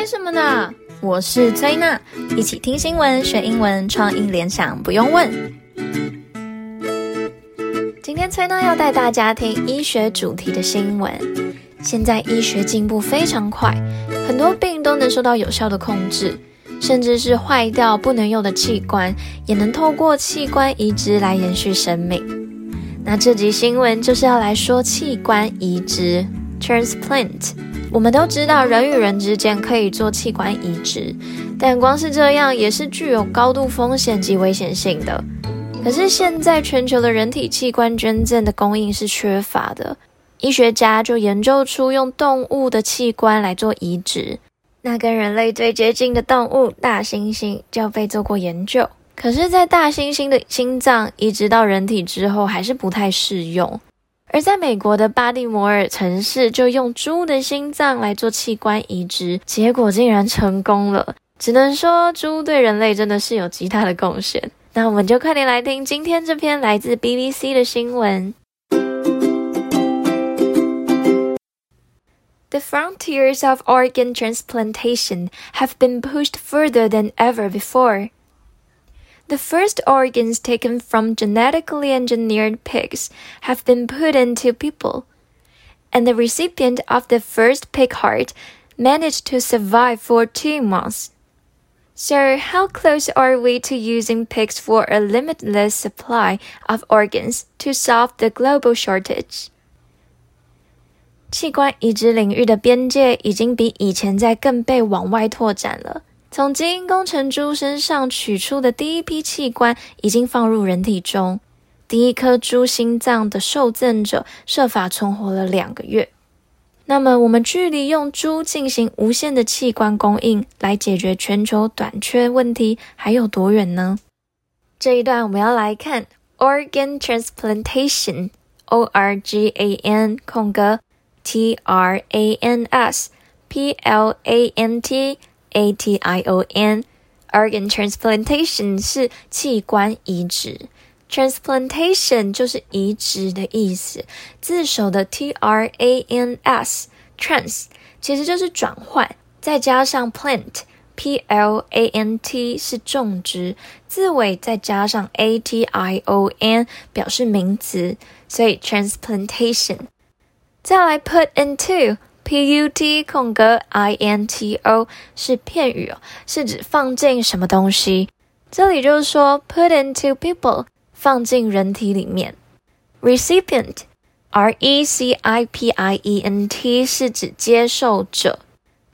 为什么呢？我是崔娜，一起听新闻学英文，创意联想不用问。今天崔娜要带大家听医学主题的新闻。现在医学进步非常快，很多病都能受到有效的控制，甚至是坏掉不能用的器官，也能透过器官移植来延续生命。那这集新闻就是要来说器官移植 （transplant）。我们都知道，人与人之间可以做器官移植，但光是这样也是具有高度风险及危险性的。可是现在全球的人体器官捐赠的供应是缺乏的，医学家就研究出用动物的器官来做移植。那跟人类最接近的动物大猩猩就被做过研究，可是，在大猩猩的心脏移植到人体之后，还是不太适用。而在美国的巴蒂摩尔城市，就用猪的心脏来做器官移植，结果竟然成功了。只能说，猪对人类真的是有极大的贡献。那我们就快点来听今天这篇来自 BBC 的新闻。The frontiers of organ transplantation have been pushed further than ever before. The first organs taken from genetically engineered pigs have been put into people, and the recipient of the first pig heart managed to survive for two months. So, how close are we to using pigs for a limitless supply of organs to solve the global shortage? 器官移植领域的边界已经比以前在更被往外拓展了。 从基因工程猪身上取出的第一批器官已经放入人体中，第一颗猪心脏的受赠者设法存活了两个月。那么，我们距离用猪进行无限的器官供应来解决全球短缺问题还有多远呢？这一段我们要来看 organ transplantation，O R G A N 空格 T R A N S P L A N T。A T I O N，organ transplantation 是器官移植，transplantation 就是移植的意思。字首的 T R A N S，trans 其实就是转换，再加上 plant，P L A N T 是种植，字尾再加上 A T I O N 表示名词，所以 transplantation。再来 put into。P-U-T 空格 I-N-T-O 是片语哦，是指放进什么东西。这里就是说 put into people 放进人体里面。Recipient R-E-C-I-P-I-E-N-T 是指接受者，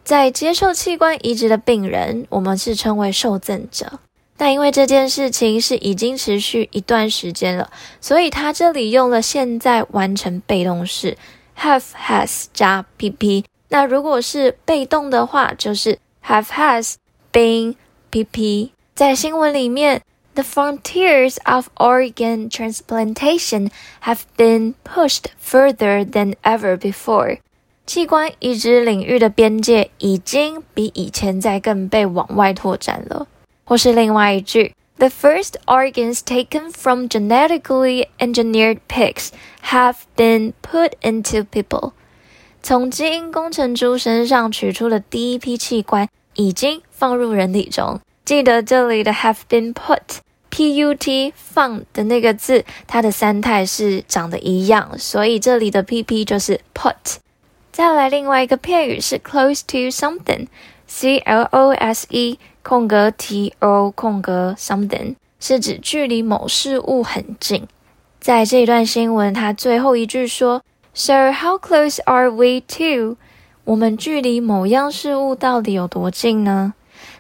在接受器官移植的病人，我们是称为受赠者。但因为这件事情是已经持续一段时间了，所以他这里用了现在完成被动式。Have has 加 pp，那如果是被动的话，就是 have has been pp。在新闻里面，the frontiers of organ transplantation have been pushed further than ever before。器官移植领域的边界已经比以前再更被往外拓展了。或是另外一句。The first organs taken from genetically engineered pigs have been put into people. 从基因工程猪身上取出的第一批器官已经放入人体中。记得这里的 have been put，P-U-T 放的那个字，它的三态是长得一样，所以这里的 P-P 就是 put。再来另外一个片语是 close to Close。空格 t o 空格 something 是指距离某事物很近。在这一段新闻，它最后一句说：“So how close are we to？” 我们距离某样事物到底有多近呢？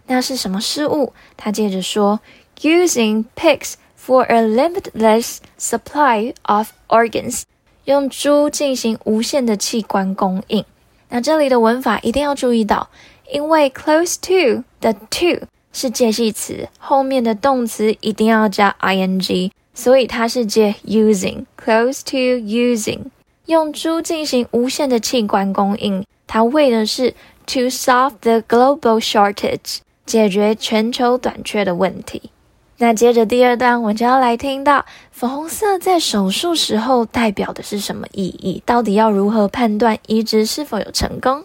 那是什么事物？他接着说：“Using pigs for a limitless supply of organs，用猪进行无限的器官供应。”那这里的文法一定要注意到。因为 close to 的 to 是介系词，后面的动词一定要加 ing，所以它是接 using。close to using，用猪进行无限的器官供应，它为的是 to solve the global shortage，解决全球短缺的问题。那接着第二段，我就要来听到粉红色在手术时候代表的是什么意义？到底要如何判断移植是否有成功？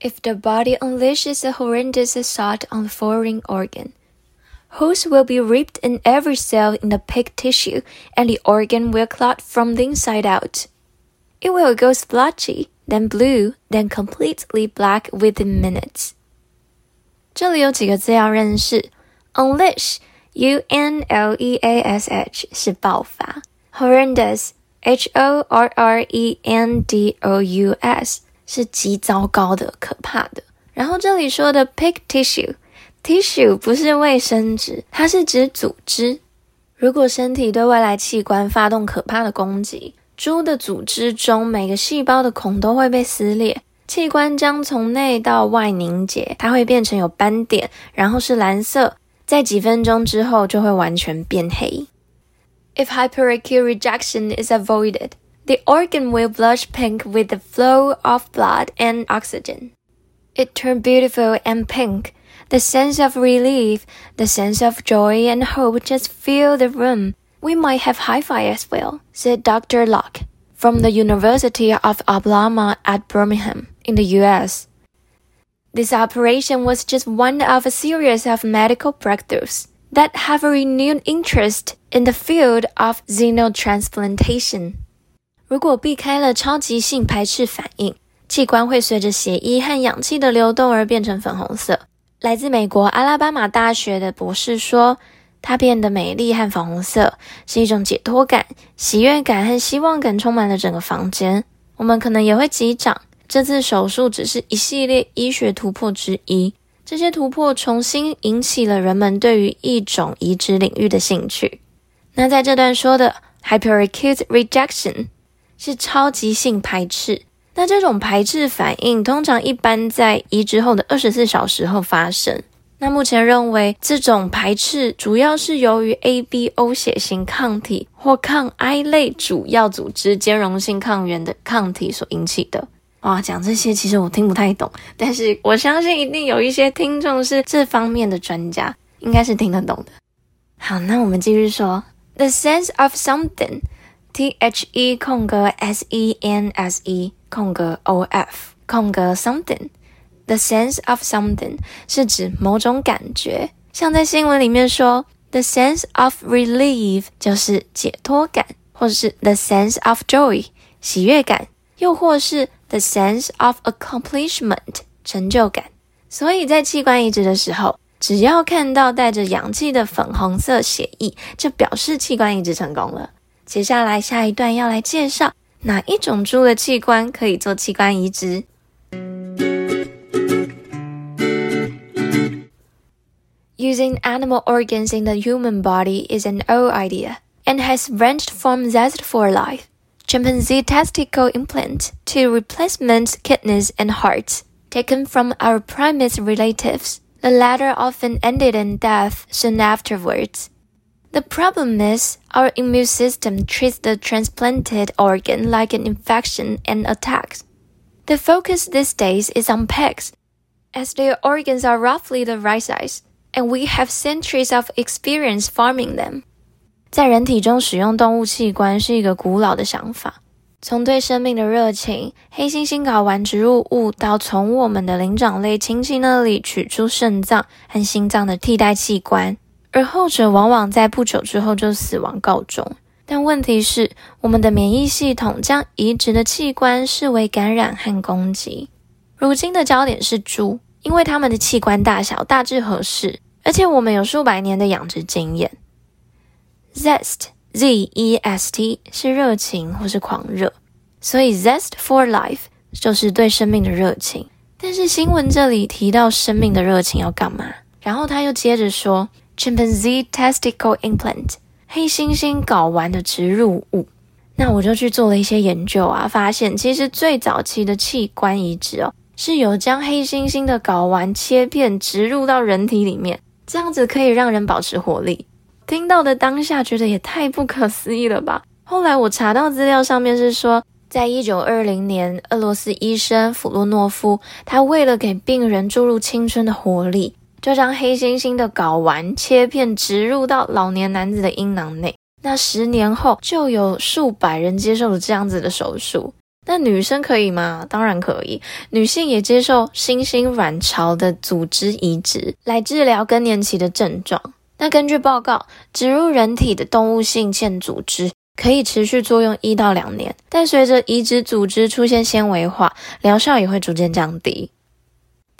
If the body unleashes a horrendous assault on the foreign organ, holes will be ripped in every cell in the pig tissue, and the organ will clot from the inside out. It will go splotchy, then blue, then completely black within minutes. 这里有几个字要认识：unleash，u n l e a s h 是爆发；horrendous，h o r r e n d o u s 是极糟糕的、可怕的。然后这里说的 pig tissue，tissue 不是卫生纸，它是指组织。如果身体对外来器官发动可怕的攻击，猪的组织中每个细胞的孔都会被撕裂，器官将从内到外凝结，它会变成有斑点，然后是蓝色，在几分钟之后就会完全变黑。If hyperacute rejection is avoided, The organ will blush pink with the flow of blood and oxygen. It turned beautiful and pink. The sense of relief, the sense of joy and hope just fill the room. We might have hi-fi as well, said Dr. Locke from the University of Alabama at Birmingham in the US. This operation was just one of a series of medical breakthroughs that have a renewed interest in the field of xenotransplantation. 如果避开了超级性排斥反应，器官会随着血液和氧气的流动而变成粉红色。来自美国阿拉巴马大学的博士说，它变得美丽和粉红色是一种解脱感、喜悦感和希望感充满了整个房间。我们可能也会击掌。这次手术只是一系列医学突破之一，这些突破重新引起了人们对于异种移植领域的兴趣。那在这段说的 hyperacute rejection。是超级性排斥。那这种排斥反应通常一般在移植后的二十四小时后发生。那目前认为这种排斥主要是由于 ABO 血型抗体或抗 I 类主要组织兼容性抗原的抗体所引起的。哇，讲这些其实我听不太懂，但是我相信一定有一些听众是这方面的专家，应该是听得懂的。好，那我们继续说，the sense of something。T H E 空格 S E N S E 空格 O F 空格 something，the sense of something 是指某种感觉，像在新闻里面说，the sense of relief 就是解脱感，或者是 the sense of joy 喜悦感，又或是 the sense of accomplishment 成就感。所以在器官移植的时候，只要看到带着氧气的粉红色血液，就表示器官移植成功了。接下来下一段要来介绍哪一种猪的器官可以做器官移植。Using animal organs in the human body is an old idea and has ranged from zest for life, chimpanzee testicle implant to replacement kidneys and hearts taken from our primate relatives. The latter often ended in death soon afterwards. The problem is our immune system treats the transplanted organ like an infection and attacks. The focus these days is on pigs, as their organs are roughly the right size, and we have centuries of experience farming them. 在人体中使用动物器官是一个古老的想法，从对生命的热情，黑猩猩睾丸植入物，到从我们的灵长类亲戚那里取出肾脏和心脏的替代器官。 而后者往往在不久之后就死亡告终。但问题是，我们的免疫系统将移植的器官视为感染和攻击。如今的焦点是猪，因为它们的器官大小大致合适，而且我们有数百年的养殖经验。Zest, Z-E-S-T 是热情或是狂热，所以 Zest for life 就是对生命的热情。但是新闻这里提到生命的热情要干嘛？然后他又接着说。Chimpanzee testicle implant，黑猩猩睾丸的植入物。那我就去做了一些研究啊，发现其实最早期的器官移植哦，是有将黑猩猩的睾丸切片植入到人体里面，这样子可以让人保持活力。听到的当下觉得也太不可思议了吧？后来我查到资料上面是说，在一九二零年，俄罗斯医生弗洛诺夫，他为了给病人注入青春的活力。就将黑猩猩的睾丸切片植入到老年男子的阴囊内，那十年后就有数百人接受了这样子的手术。那女生可以吗？当然可以，女性也接受新兴卵巢的组织移植来治疗更年期的症状。那根据报告，植入人体的动物性腺组织可以持续作用一到两年，但随着移植组织出现纤维化，疗效也会逐渐降低。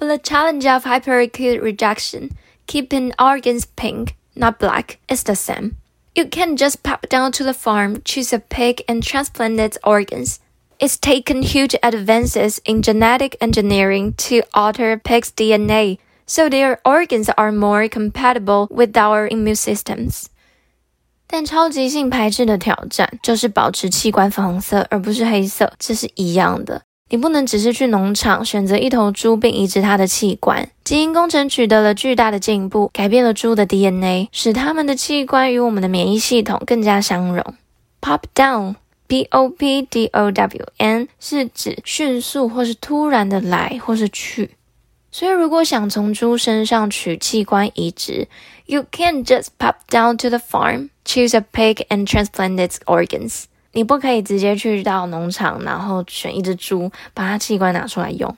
But the challenge of hyperacute rejection, keeping organs pink, not black, is the same. You can't just pop down to the farm, choose a pig, and transplant its organs. It's taken huge advances in genetic engineering to alter pigs' DNA, so their organs are more compatible with our immune systems. 但超级性排斥的挑战就是保持器官粉红色而不是黑色，这是一样的。 你不能只是去农场选择一头猪并移植它的器官。基因工程取得了巨大的进步，改变了猪的 DNA，使它们的器官与我们的免疫系统更加相容。Pop down。P O P D O W N 是指迅速或是突然的来或是去，所以如果想从猪身上取器官移植，You can't just pop down to the farm, choose a pig and transplant its organs。你不可以直接去到农场，然后选一只猪，把它器官拿出来用。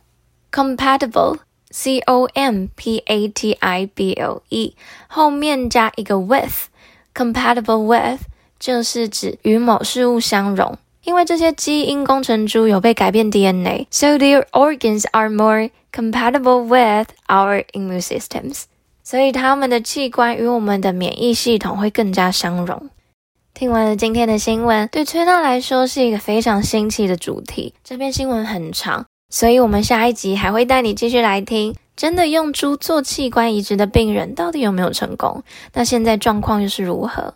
Compatible, C O M P A T I B L E，后面加一个 with，compatible with。就是指与某事物相容，因为这些基因工程猪有被改变 DNA，so their organs are more compatible with our immune systems，所以他们的器官与我们的免疫系统会更加相容。听完了今天的新闻，对崔娜来说是一个非常新奇的主题。这篇新闻很长，所以我们下一集还会带你继续来听，真的用猪做器官移植的病人到底有没有成功？那现在状况又是如何？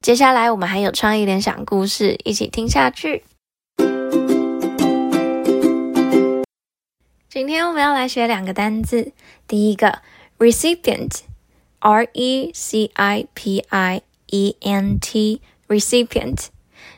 接下来我们还有创意联想故事，一起听下去。今天我们要来学两个单字，第一个 recipient，r e c i p i e n t，recipient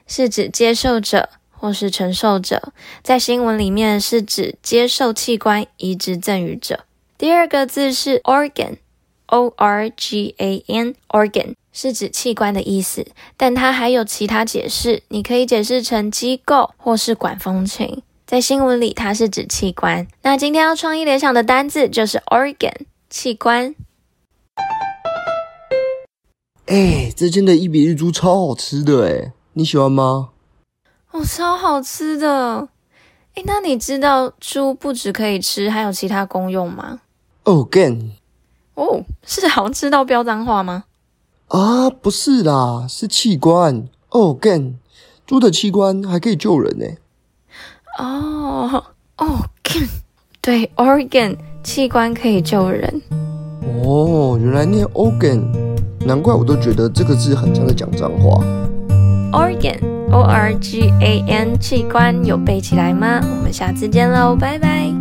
是指接受者或是承受者，在新闻里面是指接受器官移植赠与者。第二个字是 organ，o r g a n，organ。是指器官的意思，但它还有其他解释。你可以解释成机构或是管风琴。在新闻里，它是指器官。那今天要创意联想的单字就是 organ，器官。哎，这间的一比利猪超好吃的哎，你喜欢吗？哦，超好吃的。哎，那你知道猪不只可以吃，还有其他功用吗？organ。哦，是好吃到飙脏话吗？啊，不是啦，是器官。organ，猪的器官还可以救人呢。哦，organ，对，organ，器官可以救人。哦，原来念 organ，难怪我都觉得这个字很像在讲脏话。organ，O R G A N，器官有背起来吗？我们下次见喽，拜拜。